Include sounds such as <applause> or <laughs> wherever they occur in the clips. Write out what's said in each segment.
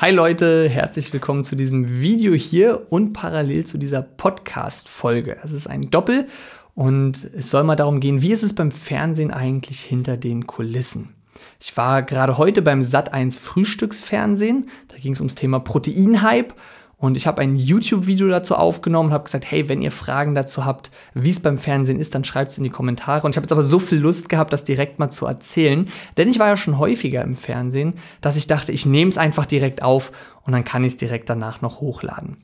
Hi Leute, herzlich willkommen zu diesem Video hier und parallel zu dieser Podcast-Folge. Das ist ein Doppel und es soll mal darum gehen, wie ist es beim Fernsehen eigentlich hinter den Kulissen? Ich war gerade heute beim Sat1 Frühstücksfernsehen, da ging es ums Thema Proteinhype und ich habe ein YouTube-Video dazu aufgenommen und habe gesagt, hey, wenn ihr Fragen dazu habt, wie es beim Fernsehen ist, dann schreibt es in die Kommentare. Und ich habe jetzt aber so viel Lust gehabt, das direkt mal zu erzählen. Denn ich war ja schon häufiger im Fernsehen, dass ich dachte, ich nehme es einfach direkt auf und dann kann ich es direkt danach noch hochladen.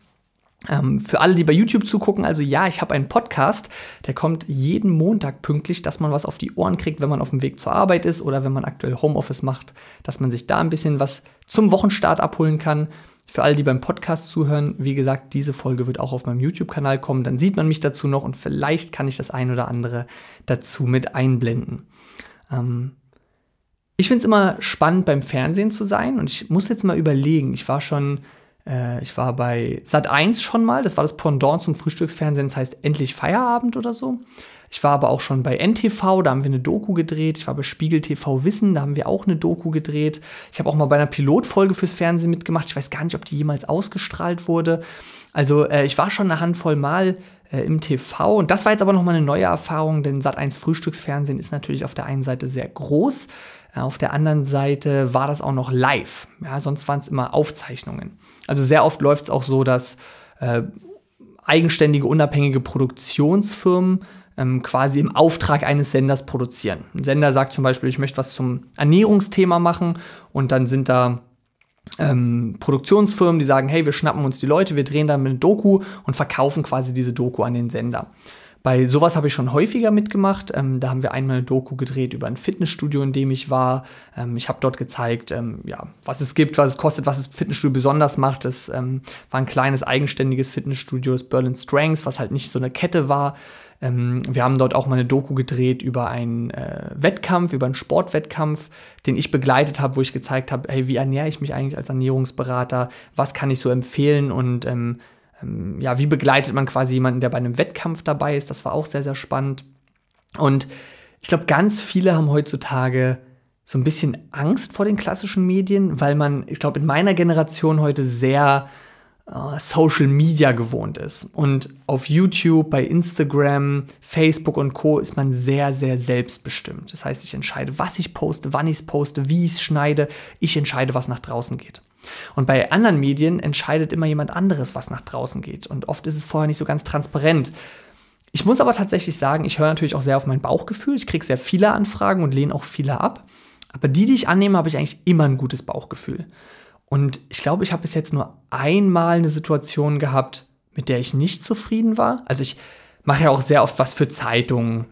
Ähm, für alle, die bei YouTube zugucken, also ja, ich habe einen Podcast, der kommt jeden Montag pünktlich, dass man was auf die Ohren kriegt, wenn man auf dem Weg zur Arbeit ist oder wenn man aktuell Homeoffice macht, dass man sich da ein bisschen was zum Wochenstart abholen kann. Für alle, die beim Podcast zuhören, wie gesagt, diese Folge wird auch auf meinem YouTube-Kanal kommen. Dann sieht man mich dazu noch und vielleicht kann ich das ein oder andere dazu mit einblenden. Ähm ich finde es immer spannend, beim Fernsehen zu sein und ich muss jetzt mal überlegen. Ich war schon, äh, ich war bei Sat 1 schon mal, das war das Pendant zum Frühstücksfernsehen, das heißt endlich Feierabend oder so. Ich war aber auch schon bei NTV, da haben wir eine Doku gedreht. Ich war bei Spiegel TV Wissen, da haben wir auch eine Doku gedreht. Ich habe auch mal bei einer Pilotfolge fürs Fernsehen mitgemacht. Ich weiß gar nicht, ob die jemals ausgestrahlt wurde. Also äh, ich war schon eine Handvoll Mal äh, im TV und das war jetzt aber nochmal eine neue Erfahrung, denn Sat1 Frühstücksfernsehen ist natürlich auf der einen Seite sehr groß. Äh, auf der anderen Seite war das auch noch live. Ja, sonst waren es immer Aufzeichnungen. Also sehr oft läuft es auch so, dass äh, eigenständige, unabhängige Produktionsfirmen ähm, quasi im Auftrag eines Senders produzieren. Ein Sender sagt zum Beispiel, ich möchte was zum Ernährungsthema machen und dann sind da ähm, Produktionsfirmen, die sagen, hey, wir schnappen uns die Leute, wir drehen dann eine Doku und verkaufen quasi diese Doku an den Sender. Bei sowas habe ich schon häufiger mitgemacht. Ähm, da haben wir einmal eine Doku gedreht über ein Fitnessstudio, in dem ich war. Ähm, ich habe dort gezeigt, ähm, ja, was es gibt, was es kostet, was das Fitnessstudio besonders macht. Es ähm, war ein kleines eigenständiges Fitnessstudio, das Berlin Strengths, was halt nicht so eine Kette war. Ähm, wir haben dort auch mal eine Doku gedreht über einen äh, Wettkampf, über einen Sportwettkampf, den ich begleitet habe, wo ich gezeigt habe, hey, wie ernähre ich mich eigentlich als Ernährungsberater? Was kann ich so empfehlen und ähm, ja, wie begleitet man quasi jemanden, der bei einem Wettkampf dabei ist? Das war auch sehr, sehr spannend. Und ich glaube, ganz viele haben heutzutage so ein bisschen Angst vor den klassischen Medien, weil man, ich glaube, in meiner Generation heute sehr äh, Social Media gewohnt ist. Und auf YouTube, bei Instagram, Facebook und Co. ist man sehr, sehr selbstbestimmt. Das heißt, ich entscheide, was ich poste, wann ich es poste, wie ich es schneide. Ich entscheide, was nach draußen geht. Und bei anderen Medien entscheidet immer jemand anderes, was nach draußen geht. Und oft ist es vorher nicht so ganz transparent. Ich muss aber tatsächlich sagen, ich höre natürlich auch sehr auf mein Bauchgefühl. Ich kriege sehr viele Anfragen und lehne auch viele ab. Aber die, die ich annehme, habe ich eigentlich immer ein gutes Bauchgefühl. Und ich glaube, ich habe bis jetzt nur einmal eine Situation gehabt, mit der ich nicht zufrieden war. Also ich mache ja auch sehr oft was für Zeitungen.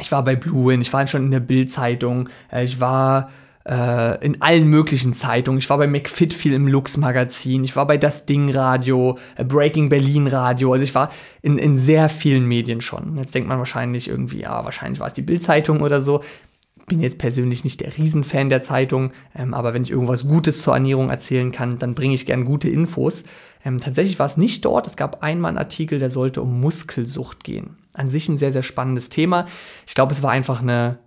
Ich war bei Bluin, ich war schon in der Bild-Zeitung, äh, ich war äh, in allen möglichen Zeitungen. Ich war bei McFit viel im Lux-Magazin, ich war bei Das Ding Radio, äh, Breaking Berlin Radio. Also ich war in, in sehr vielen Medien schon. Jetzt denkt man wahrscheinlich irgendwie, ja, wahrscheinlich war es die Bild-Zeitung oder so. Bin jetzt persönlich nicht der Riesenfan der Zeitung, ähm, aber wenn ich irgendwas Gutes zur Ernährung erzählen kann, dann bringe ich gern gute Infos. Ähm, tatsächlich war es nicht dort. Es gab einmal einen Artikel, der sollte um Muskelsucht gehen. An sich ein sehr, sehr spannendes Thema. Ich glaube, es war einfach eine,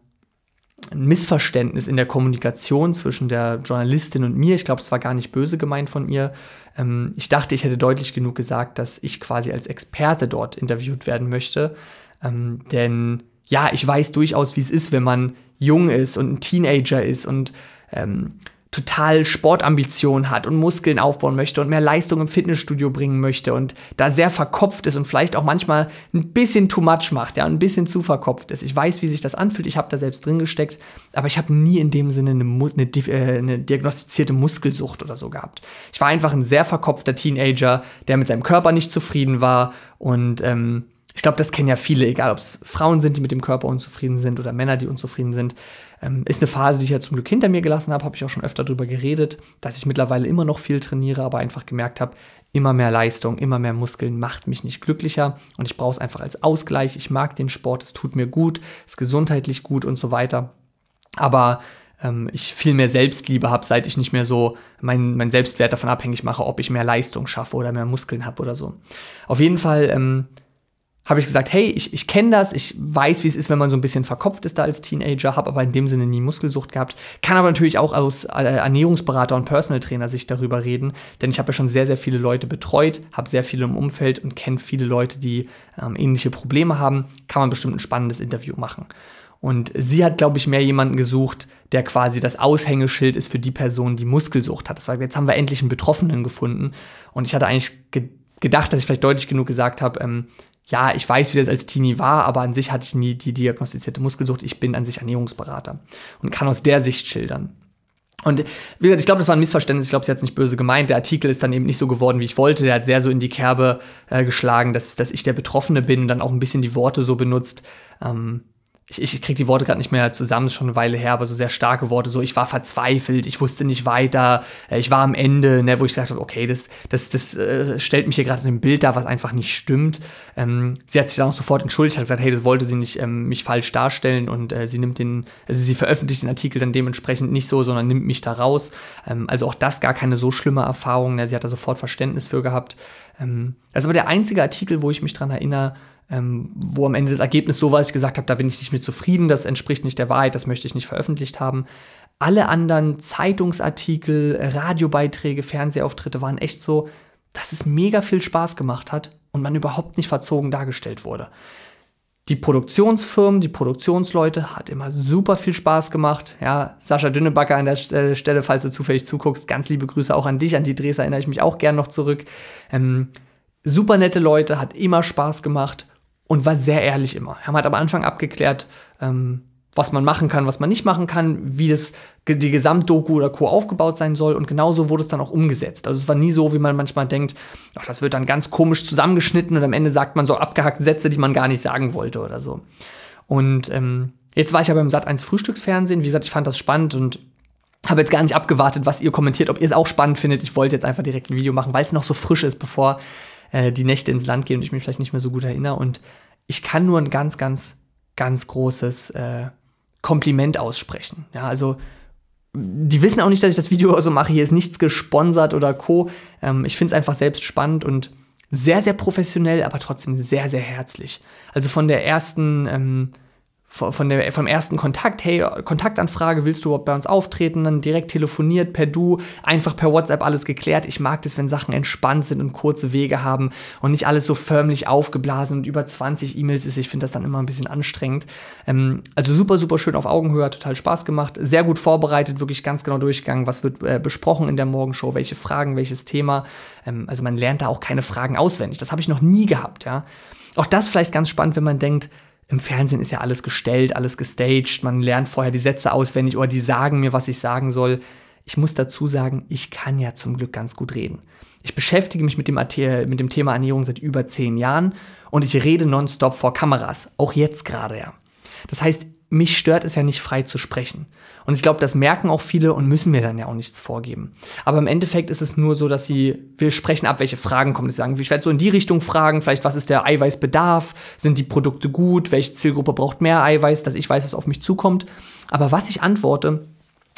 ein Missverständnis in der Kommunikation zwischen der Journalistin und mir. Ich glaube, es war gar nicht böse gemeint von ihr. Ähm, ich dachte, ich hätte deutlich genug gesagt, dass ich quasi als Experte dort interviewt werden möchte. Ähm, denn ja, ich weiß durchaus, wie es ist, wenn man jung ist und ein Teenager ist und ähm, total Sportambitionen hat und Muskeln aufbauen möchte und mehr Leistung im Fitnessstudio bringen möchte und da sehr verkopft ist und vielleicht auch manchmal ein bisschen too much macht, ja, ein bisschen zu verkopft ist. Ich weiß, wie sich das anfühlt, ich habe da selbst drin gesteckt, aber ich habe nie in dem Sinne eine, eine, äh, eine, diagnostizierte Muskelsucht oder so gehabt. Ich war einfach ein sehr verkopfter Teenager, der mit seinem Körper nicht zufrieden war und ähm, ich glaube, das kennen ja viele, egal ob es Frauen sind, die mit dem Körper unzufrieden sind oder Männer, die unzufrieden sind. Ähm, ist eine Phase, die ich ja zum Glück hinter mir gelassen habe, habe ich auch schon öfter darüber geredet, dass ich mittlerweile immer noch viel trainiere, aber einfach gemerkt habe, immer mehr Leistung, immer mehr Muskeln macht mich nicht glücklicher und ich brauche es einfach als Ausgleich. Ich mag den Sport, es tut mir gut, es ist gesundheitlich gut und so weiter. Aber ähm, ich viel mehr Selbstliebe habe, seit ich nicht mehr so meinen mein Selbstwert davon abhängig mache, ob ich mehr Leistung schaffe oder mehr Muskeln habe oder so. Auf jeden Fall ähm, habe ich gesagt, hey, ich, ich kenne das, ich weiß, wie es ist, wenn man so ein bisschen verkopft ist da als Teenager, habe aber in dem Sinne nie Muskelsucht gehabt, kann aber natürlich auch aus äh, Ernährungsberater und Personal Trainer sich darüber reden, denn ich habe ja schon sehr, sehr viele Leute betreut, habe sehr viele im Umfeld und kenne viele Leute, die ähm, ähnliche Probleme haben, kann man bestimmt ein spannendes Interview machen. Und sie hat, glaube ich, mehr jemanden gesucht, der quasi das Aushängeschild ist für die Person, die Muskelsucht hat. Das war, jetzt haben wir endlich einen Betroffenen gefunden. Und ich hatte eigentlich ge gedacht, dass ich vielleicht deutlich genug gesagt habe, ähm, ja, ich weiß, wie das als Teenie war, aber an sich hatte ich nie die diagnostizierte Muskelsucht. Ich bin an sich Ernährungsberater und kann aus der Sicht schildern. Und wie gesagt, ich glaube, das war ein Missverständnis. Ich glaube, sie hat es nicht böse gemeint. Der Artikel ist dann eben nicht so geworden, wie ich wollte. Der hat sehr so in die Kerbe äh, geschlagen, dass, dass ich der Betroffene bin und dann auch ein bisschen die Worte so benutzt. Ähm, ich, ich kriege die Worte gerade nicht mehr zusammen, schon eine Weile her, aber so sehr starke Worte, so ich war verzweifelt, ich wusste nicht weiter, äh, ich war am Ende, ne, wo ich gesagt habe, okay, das, das, das äh, stellt mich hier gerade in ein Bild dar, was einfach nicht stimmt. Ähm, sie hat sich dann auch sofort entschuldigt, hat gesagt, hey, das wollte sie nicht ähm, mich falsch darstellen und äh, sie nimmt den, also sie veröffentlicht den Artikel dann dementsprechend nicht so, sondern nimmt mich da raus. Ähm, also auch das gar keine so schlimme Erfahrung, ne, sie hat da sofort Verständnis für gehabt. Ähm, das ist aber der einzige Artikel, wo ich mich dran erinnere, ähm, wo am Ende das Ergebnis so war, dass ich gesagt habe, da bin ich nicht mit zufrieden, das entspricht nicht der Wahrheit, das möchte ich nicht veröffentlicht haben. Alle anderen Zeitungsartikel, Radiobeiträge, Fernsehauftritte waren echt so, dass es mega viel Spaß gemacht hat und man überhaupt nicht verzogen dargestellt wurde. Die Produktionsfirmen, die Produktionsleute hat immer super viel Spaß gemacht. Ja, Sascha Dünnebacker an der äh, Stelle, falls du zufällig zuguckst, ganz liebe Grüße auch an dich, an die Drehs erinnere ich mich auch gern noch zurück. Ähm, super nette Leute, hat immer Spaß gemacht und war sehr ehrlich immer. Man hat am Anfang abgeklärt, ähm, was man machen kann, was man nicht machen kann, wie das die Gesamtdoku oder Co. aufgebaut sein soll und genauso wurde es dann auch umgesetzt. Also es war nie so, wie man manchmal denkt, ach, das wird dann ganz komisch zusammengeschnitten und am Ende sagt man so abgehackte Sätze, die man gar nicht sagen wollte oder so. Und ähm, jetzt war ich aber im Sat 1 Frühstücksfernsehen, wie gesagt, ich fand das spannend und habe jetzt gar nicht abgewartet, was ihr kommentiert, ob ihr es auch spannend findet. Ich wollte jetzt einfach direkt ein Video machen, weil es noch so frisch ist, bevor äh, die Nächte ins Land gehen und ich mich vielleicht nicht mehr so gut erinnere. Und ich kann nur ein ganz, ganz, ganz großes äh, Kompliment aussprechen. Ja, also die wissen auch nicht, dass ich das Video <laughs> so mache. Hier ist nichts gesponsert oder co. Ähm, ich finde es einfach selbst spannend und sehr, sehr professionell, aber trotzdem sehr, sehr herzlich. Also von der ersten ähm, von der, vom ersten Kontakt, hey, Kontaktanfrage, willst du bei uns auftreten? Dann direkt telefoniert, per Du, einfach per WhatsApp alles geklärt. Ich mag das, wenn Sachen entspannt sind und kurze Wege haben und nicht alles so förmlich aufgeblasen und über 20 E-Mails ist. Ich finde das dann immer ein bisschen anstrengend. Ähm, also super, super schön auf Augenhöhe, hat total Spaß gemacht. Sehr gut vorbereitet, wirklich ganz genau durchgegangen, was wird äh, besprochen in der Morgenshow, welche Fragen, welches Thema. Ähm, also man lernt da auch keine Fragen auswendig. Das habe ich noch nie gehabt, ja. Auch das vielleicht ganz spannend, wenn man denkt, im Fernsehen ist ja alles gestellt, alles gestaged, man lernt vorher die Sätze auswendig oder die sagen mir, was ich sagen soll. Ich muss dazu sagen, ich kann ja zum Glück ganz gut reden. Ich beschäftige mich mit dem, mit dem Thema Ernährung seit über zehn Jahren und ich rede nonstop vor Kameras, auch jetzt gerade ja. Das heißt, mich stört es ja nicht frei zu sprechen. Und ich glaube, das merken auch viele und müssen mir dann ja auch nichts vorgeben. Aber im Endeffekt ist es nur so, dass sie, wir sprechen ab, welche Fragen kommen. Sie sagen, ich werde so in die Richtung fragen, vielleicht was ist der Eiweißbedarf? Sind die Produkte gut? Welche Zielgruppe braucht mehr Eiweiß, dass ich weiß, was auf mich zukommt? Aber was ich antworte,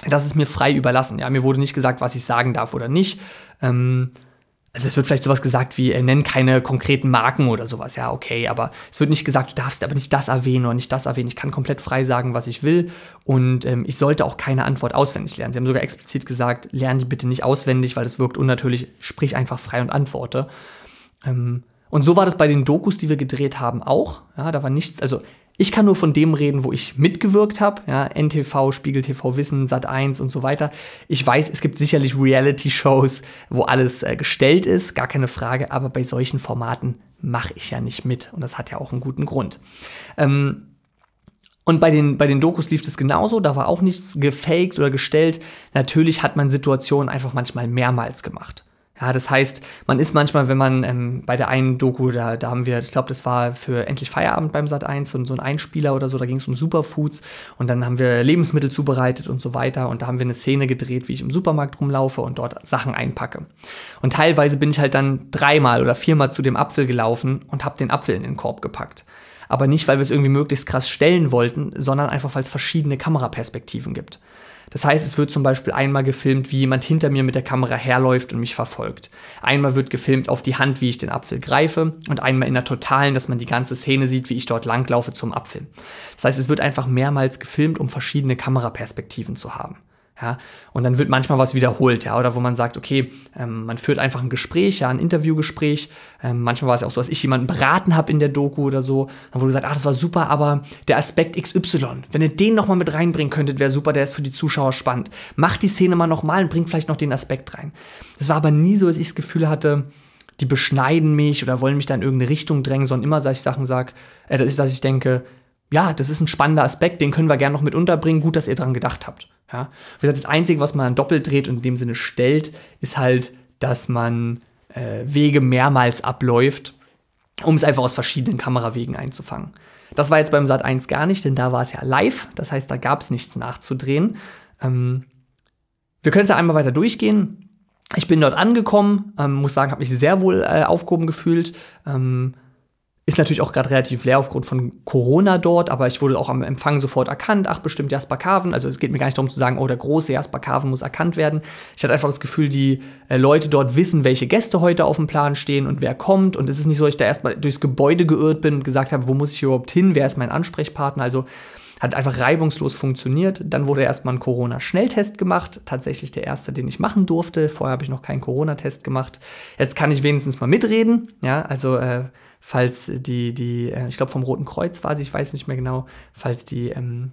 das ist mir frei überlassen. Ja, mir wurde nicht gesagt, was ich sagen darf oder nicht. Ähm, also es wird vielleicht sowas gesagt wie, äh, nenn keine konkreten Marken oder sowas, ja, okay, aber es wird nicht gesagt, du darfst aber nicht das erwähnen oder nicht das erwähnen. Ich kann komplett frei sagen, was ich will und ähm, ich sollte auch keine Antwort auswendig lernen. Sie haben sogar explizit gesagt, lern die bitte nicht auswendig, weil das wirkt unnatürlich, sprich einfach frei und antworte. Ähm, und so war das bei den Dokus, die wir gedreht haben, auch. Ja, da war nichts, also ich kann nur von dem reden, wo ich mitgewirkt habe. Ja, NTV, Spiegel TV Wissen, Sat 1 und so weiter. Ich weiß, es gibt sicherlich Reality-Shows, wo alles äh, gestellt ist, gar keine Frage, aber bei solchen Formaten mache ich ja nicht mit. Und das hat ja auch einen guten Grund. Ähm, und bei den, bei den Dokus lief es genauso, da war auch nichts gefaked oder gestellt. Natürlich hat man Situationen einfach manchmal mehrmals gemacht. Ja, das heißt, man ist manchmal, wenn man ähm, bei der einen Doku, da, da haben wir, ich glaube, das war für endlich Feierabend beim Sat 1 und so ein Einspieler oder so, da ging es um Superfoods und dann haben wir Lebensmittel zubereitet und so weiter und da haben wir eine Szene gedreht, wie ich im Supermarkt rumlaufe und dort Sachen einpacke. Und teilweise bin ich halt dann dreimal oder viermal zu dem Apfel gelaufen und habe den Apfel in den Korb gepackt. Aber nicht, weil wir es irgendwie möglichst krass stellen wollten, sondern einfach, weil es verschiedene Kameraperspektiven gibt. Das heißt, es wird zum Beispiel einmal gefilmt, wie jemand hinter mir mit der Kamera herläuft und mich verfolgt. Einmal wird gefilmt auf die Hand, wie ich den Apfel greife und einmal in der Totalen, dass man die ganze Szene sieht, wie ich dort langlaufe zum Apfel. Das heißt, es wird einfach mehrmals gefilmt, um verschiedene Kameraperspektiven zu haben. Ja, und dann wird manchmal was wiederholt, ja, oder wo man sagt, okay, ähm, man führt einfach ein Gespräch, ja, ein Interviewgespräch. Ähm, manchmal war es ja auch so, dass ich jemanden beraten habe in der Doku oder so. Dann wurde gesagt, ah, das war super, aber der Aspekt XY, wenn ihr den nochmal mit reinbringen könntet, wäre super, der ist für die Zuschauer spannend. Macht die Szene mal nochmal und bringt vielleicht noch den Aspekt rein. Das war aber nie so, dass ich das Gefühl hatte, die beschneiden mich oder wollen mich da in irgendeine Richtung drängen, sondern immer, dass ich Sachen sage, äh, dass ich denke, ja, das ist ein spannender Aspekt, den können wir gerne noch mit unterbringen. Gut, dass ihr dran gedacht habt. Ja? Wie gesagt, das Einzige, was man dann doppelt dreht und in dem Sinne stellt, ist halt, dass man äh, Wege mehrmals abläuft, um es einfach aus verschiedenen Kamerawegen einzufangen. Das war jetzt beim Sat 1 gar nicht, denn da war es ja live. Das heißt, da gab es nichts nachzudrehen. Ähm, wir können es ja einmal weiter durchgehen. Ich bin dort angekommen, ähm, muss sagen, habe mich sehr wohl äh, aufgehoben gefühlt. Ähm, ist natürlich auch gerade relativ leer aufgrund von Corona dort, aber ich wurde auch am Empfang sofort erkannt. Ach, bestimmt Jasper Carven. Also es geht mir gar nicht darum zu sagen, oh, der große Jasper Carven muss erkannt werden. Ich hatte einfach das Gefühl, die äh, Leute dort wissen, welche Gäste heute auf dem Plan stehen und wer kommt. Und es ist nicht so, dass ich da erstmal durchs Gebäude geirrt bin und gesagt habe, wo muss ich überhaupt hin, wer ist mein Ansprechpartner. Also hat einfach reibungslos funktioniert. Dann wurde erstmal ein Corona-Schnelltest gemacht. Tatsächlich der erste, den ich machen durfte. Vorher habe ich noch keinen Corona-Test gemacht. Jetzt kann ich wenigstens mal mitreden. Ja, also äh, falls die, die, äh, ich glaube vom Roten Kreuz war sie, ich weiß nicht mehr genau, falls die ähm,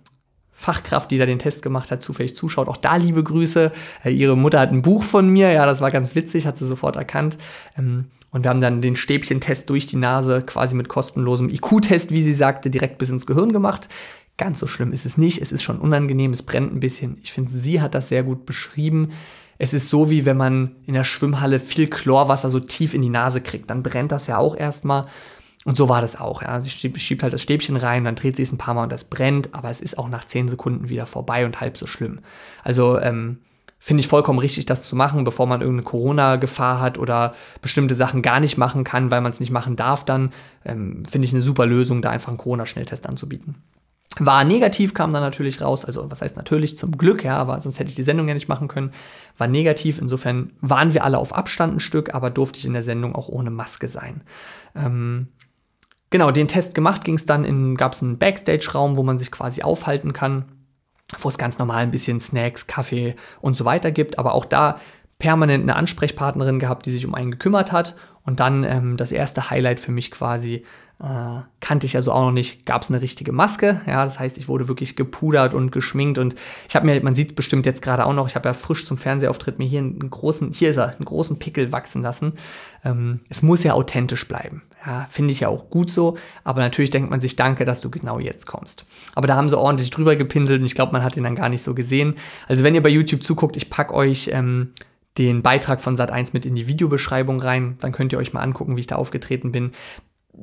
Fachkraft, die da den Test gemacht hat, zufällig zuschaut. Auch da liebe Grüße. Äh, ihre Mutter hat ein Buch von mir, ja, das war ganz witzig, hat sie sofort erkannt. Ähm, und wir haben dann den Stäbchentest durch die Nase quasi mit kostenlosem IQ-Test, wie sie sagte, direkt bis ins Gehirn gemacht. Ganz so schlimm ist es nicht. Es ist schon unangenehm, es brennt ein bisschen. Ich finde, sie hat das sehr gut beschrieben. Es ist so, wie wenn man in der Schwimmhalle viel Chlorwasser so tief in die Nase kriegt. Dann brennt das ja auch erstmal. Und so war das auch. Ja. Sie schiebt, halt das Stäbchen rein, dann dreht sie es ein paar Mal und das brennt, aber es ist auch nach 10 Sekunden wieder vorbei und halb so schlimm. Also ähm, finde ich vollkommen richtig, das zu machen, bevor man irgendeine Corona-Gefahr hat oder bestimmte Sachen gar nicht machen kann, weil man es nicht machen darf, dann ähm, finde ich eine super Lösung, da einfach einen Corona-Schnelltest anzubieten. War negativ, kam dann natürlich raus, also was heißt natürlich zum Glück, ja, aber sonst hätte ich die Sendung ja nicht machen können. War negativ, insofern waren wir alle auf Abstand ein Stück, aber durfte ich in der Sendung auch ohne Maske sein. Ähm, genau, den Test gemacht ging es dann in, gab es einen Backstage-Raum, wo man sich quasi aufhalten kann, wo es ganz normal ein bisschen Snacks, Kaffee und so weiter gibt, aber auch da permanent eine Ansprechpartnerin gehabt, die sich um einen gekümmert hat. Und dann ähm, das erste Highlight für mich quasi äh, kannte ich also auch noch nicht, gab es eine richtige Maske. Ja, das heißt, ich wurde wirklich gepudert und geschminkt und ich habe mir, man sieht es bestimmt jetzt gerade auch noch, ich habe ja frisch zum Fernsehauftritt mir hier einen großen, hier ist er, einen großen Pickel wachsen lassen. Ähm, es muss ja authentisch bleiben. Ja, finde ich ja auch gut so, aber natürlich denkt man sich, danke, dass du genau jetzt kommst. Aber da haben sie ordentlich drüber gepinselt und ich glaube, man hat ihn dann gar nicht so gesehen. Also wenn ihr bei YouTube zuguckt, ich packe euch ähm, den Beitrag von Sat1 mit in die Videobeschreibung rein. Dann könnt ihr euch mal angucken, wie ich da aufgetreten bin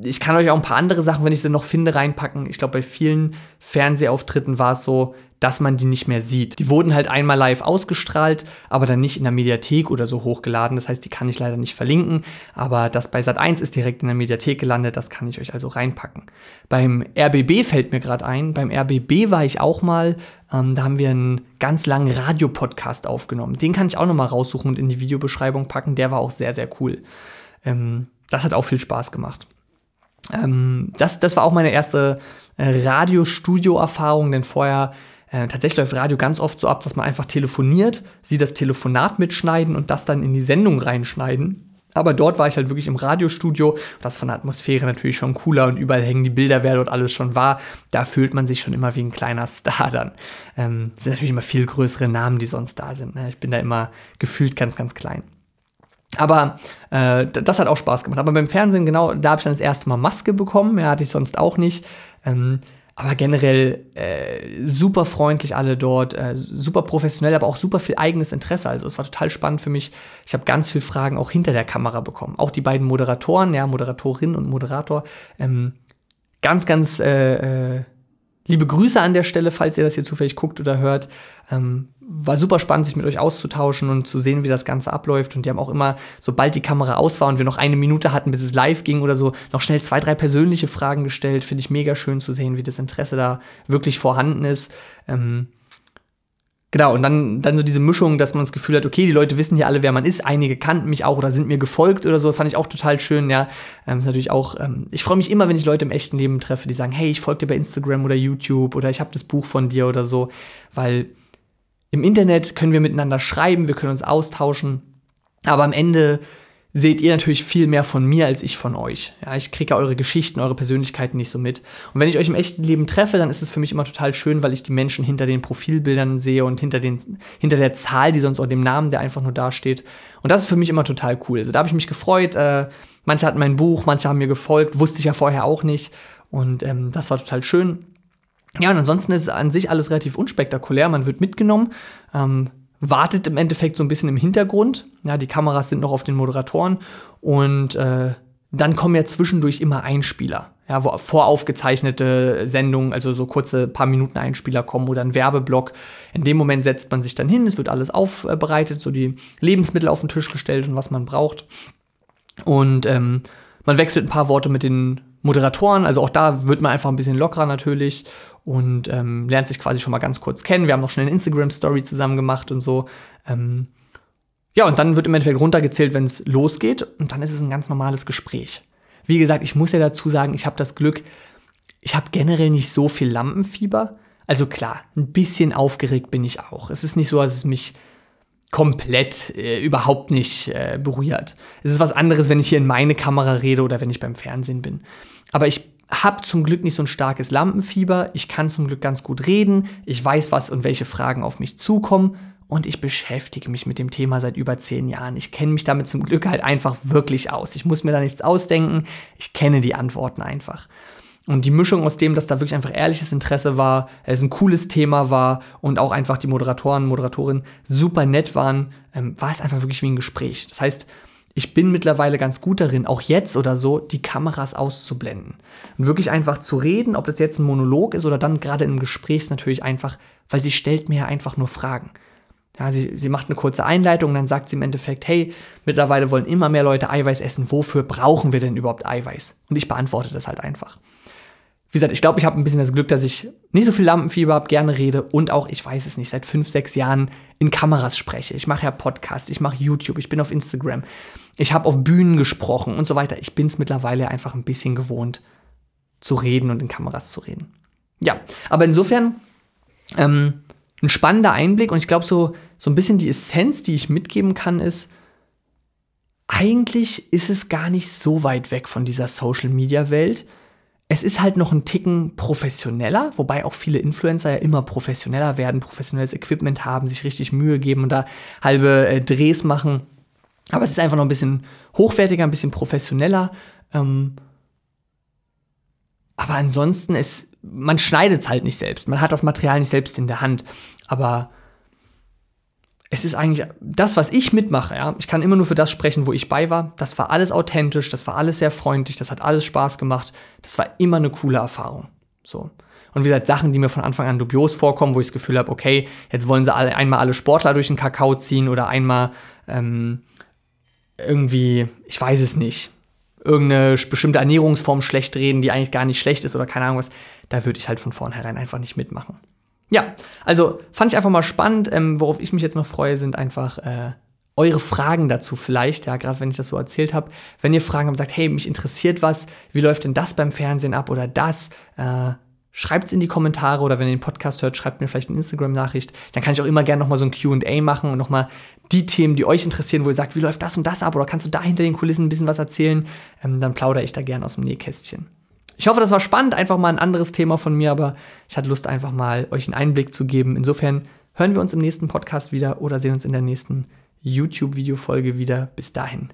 ich kann euch auch ein paar andere Sachen, wenn ich sie noch finde, reinpacken. Ich glaube, bei vielen Fernsehauftritten war es so, dass man die nicht mehr sieht. Die wurden halt einmal live ausgestrahlt, aber dann nicht in der Mediathek oder so hochgeladen. Das heißt, die kann ich leider nicht verlinken. Aber das bei Sat1 ist direkt in der Mediathek gelandet. Das kann ich euch also reinpacken. Beim RBB fällt mir gerade ein. Beim RBB war ich auch mal. Ähm, da haben wir einen ganz langen Radiopodcast aufgenommen. Den kann ich auch nochmal raussuchen und in die Videobeschreibung packen. Der war auch sehr, sehr cool. Ähm, das hat auch viel Spaß gemacht. Ähm, das, das war auch meine erste äh, Radiostudio-Erfahrung, denn vorher äh, tatsächlich läuft Radio ganz oft so ab, dass man einfach telefoniert, sie das Telefonat mitschneiden und das dann in die Sendung reinschneiden. Aber dort war ich halt wirklich im Radiostudio. Das von der Atmosphäre natürlich schon cooler und überall hängen die Bilder, wer dort alles schon war. Da fühlt man sich schon immer wie ein kleiner Star dann. Ähm, sind natürlich immer viel größere Namen, die sonst da sind. Ne? Ich bin da immer gefühlt ganz, ganz klein. Aber äh, das hat auch Spaß gemacht. Aber beim Fernsehen, genau, da habe ich dann das erste Mal Maske bekommen. Ja, hatte ich sonst auch nicht. Ähm, aber generell äh, super freundlich alle dort, äh, super professionell, aber auch super viel eigenes Interesse. Also es war total spannend für mich. Ich habe ganz viele Fragen auch hinter der Kamera bekommen. Auch die beiden Moderatoren, ja, Moderatorin und Moderator, ähm, ganz, ganz äh, äh liebe Grüße an der Stelle, falls ihr das hier zufällig guckt oder hört. Ähm, war super spannend, sich mit euch auszutauschen und zu sehen, wie das Ganze abläuft. Und die haben auch immer, sobald die Kamera aus war und wir noch eine Minute hatten, bis es live ging oder so, noch schnell zwei, drei persönliche Fragen gestellt. Finde ich mega schön zu sehen, wie das Interesse da wirklich vorhanden ist. Ähm, Genau, und dann, dann so diese Mischung, dass man das Gefühl hat, okay, die Leute wissen hier alle, wer man ist. Einige kannten mich auch oder sind mir gefolgt oder so, fand ich auch total schön, ja. Ähm, ist natürlich auch, ähm, ich freue mich immer, wenn ich Leute im echten Leben treffe, die sagen, hey, ich folge dir bei Instagram oder YouTube oder ich habe das Buch von dir oder so, weil im Internet können wir miteinander schreiben, wir können uns austauschen, aber am Ende seht ihr natürlich viel mehr von mir als ich von euch. Ja, ich kriege eure Geschichten, eure Persönlichkeiten nicht so mit. Und wenn ich euch im echten Leben treffe, dann ist es für mich immer total schön, weil ich die Menschen hinter den Profilbildern sehe und hinter, den, hinter der Zahl, die sonst auch dem Namen, der einfach nur dasteht. Und das ist für mich immer total cool. Also da habe ich mich gefreut. Äh, manche hatten mein Buch, manche haben mir gefolgt, wusste ich ja vorher auch nicht. Und ähm, das war total schön. Ja, und ansonsten ist an sich alles relativ unspektakulär. Man wird mitgenommen. Ähm, wartet im Endeffekt so ein bisschen im Hintergrund. Ja, die Kameras sind noch auf den Moderatoren und äh, dann kommen ja zwischendurch immer Einspieler. Ja, wo voraufgezeichnete Sendungen, also so kurze paar Minuten Einspieler kommen oder ein Werbeblock. In dem Moment setzt man sich dann hin, es wird alles aufbereitet, so die Lebensmittel auf den Tisch gestellt und was man braucht. Und ähm, man wechselt ein paar Worte mit den Moderatoren, also auch da wird man einfach ein bisschen lockerer natürlich und ähm, lernt sich quasi schon mal ganz kurz kennen. Wir haben noch schnell eine Instagram-Story zusammen gemacht und so. Ähm, ja, und dann wird im Endeffekt runtergezählt, wenn es losgeht und dann ist es ein ganz normales Gespräch. Wie gesagt, ich muss ja dazu sagen, ich habe das Glück, ich habe generell nicht so viel Lampenfieber. Also klar, ein bisschen aufgeregt bin ich auch. Es ist nicht so, dass es mich komplett äh, überhaupt nicht äh, berührt. Es ist was anderes, wenn ich hier in meine Kamera rede oder wenn ich beim Fernsehen bin. Aber ich habe zum Glück nicht so ein starkes Lampenfieber. Ich kann zum Glück ganz gut reden. Ich weiß, was und welche Fragen auf mich zukommen. Und ich beschäftige mich mit dem Thema seit über zehn Jahren. Ich kenne mich damit zum Glück halt einfach wirklich aus. Ich muss mir da nichts ausdenken. Ich kenne die Antworten einfach. Und die Mischung aus dem, dass da wirklich einfach ehrliches Interesse war, es ein cooles Thema war und auch einfach die Moderatoren, Moderatorinnen super nett waren, ähm, war es einfach wirklich wie ein Gespräch. Das heißt, ich bin mittlerweile ganz gut darin, auch jetzt oder so, die Kameras auszublenden. Und wirklich einfach zu reden, ob das jetzt ein Monolog ist oder dann gerade im Gespräch ist natürlich einfach, weil sie stellt mir ja einfach nur Fragen. Ja, sie, sie macht eine kurze Einleitung und dann sagt sie im Endeffekt, hey, mittlerweile wollen immer mehr Leute Eiweiß essen, wofür brauchen wir denn überhaupt Eiweiß? Und ich beantworte das halt einfach wie gesagt, ich glaube, ich habe ein bisschen das Glück, dass ich nicht so viel Lampenfieber habe, gerne rede und auch, ich weiß es nicht, seit fünf, sechs Jahren in Kameras spreche. Ich mache ja Podcasts, ich mache YouTube, ich bin auf Instagram, ich habe auf Bühnen gesprochen und so weiter. Ich bin es mittlerweile einfach ein bisschen gewohnt, zu reden und in Kameras zu reden. Ja, aber insofern ähm, ein spannender Einblick und ich glaube, so, so ein bisschen die Essenz, die ich mitgeben kann, ist, eigentlich ist es gar nicht so weit weg von dieser Social-Media-Welt es ist halt noch ein Ticken professioneller, wobei auch viele Influencer ja immer professioneller werden, professionelles Equipment haben, sich richtig Mühe geben und da halbe äh, Drehs machen. Aber es ist einfach noch ein bisschen hochwertiger, ein bisschen professioneller. Ähm, aber ansonsten, ist, man schneidet es halt nicht selbst. Man hat das Material nicht selbst in der Hand. Aber es ist eigentlich das, was ich mitmache. Ja? Ich kann immer nur für das sprechen, wo ich bei war. Das war alles authentisch, das war alles sehr freundlich, das hat alles Spaß gemacht. Das war immer eine coole Erfahrung. So. Und wie gesagt, Sachen, die mir von Anfang an dubios vorkommen, wo ich das Gefühl habe, okay, jetzt wollen sie alle, einmal alle Sportler durch den Kakao ziehen oder einmal ähm, irgendwie, ich weiß es nicht, irgendeine bestimmte Ernährungsform schlecht reden, die eigentlich gar nicht schlecht ist oder keine Ahnung was, da würde ich halt von vornherein einfach nicht mitmachen. Ja, also fand ich einfach mal spannend. Ähm, worauf ich mich jetzt noch freue, sind einfach äh, eure Fragen dazu vielleicht, ja, gerade wenn ich das so erzählt habe. Wenn ihr Fragen habt, sagt, hey, mich interessiert was, wie läuft denn das beim Fernsehen ab oder das, äh, schreibt es in die Kommentare oder wenn ihr den Podcast hört, schreibt mir vielleicht eine Instagram-Nachricht. Dann kann ich auch immer gerne nochmal so ein QA machen und nochmal die Themen, die euch interessieren, wo ihr sagt, wie läuft das und das ab oder kannst du da hinter den Kulissen ein bisschen was erzählen, ähm, dann plaudere ich da gerne aus dem Nähkästchen. Ich hoffe, das war spannend, einfach mal ein anderes Thema von mir, aber ich hatte Lust, einfach mal euch einen Einblick zu geben. Insofern hören wir uns im nächsten Podcast wieder oder sehen uns in der nächsten YouTube-Videofolge wieder. Bis dahin.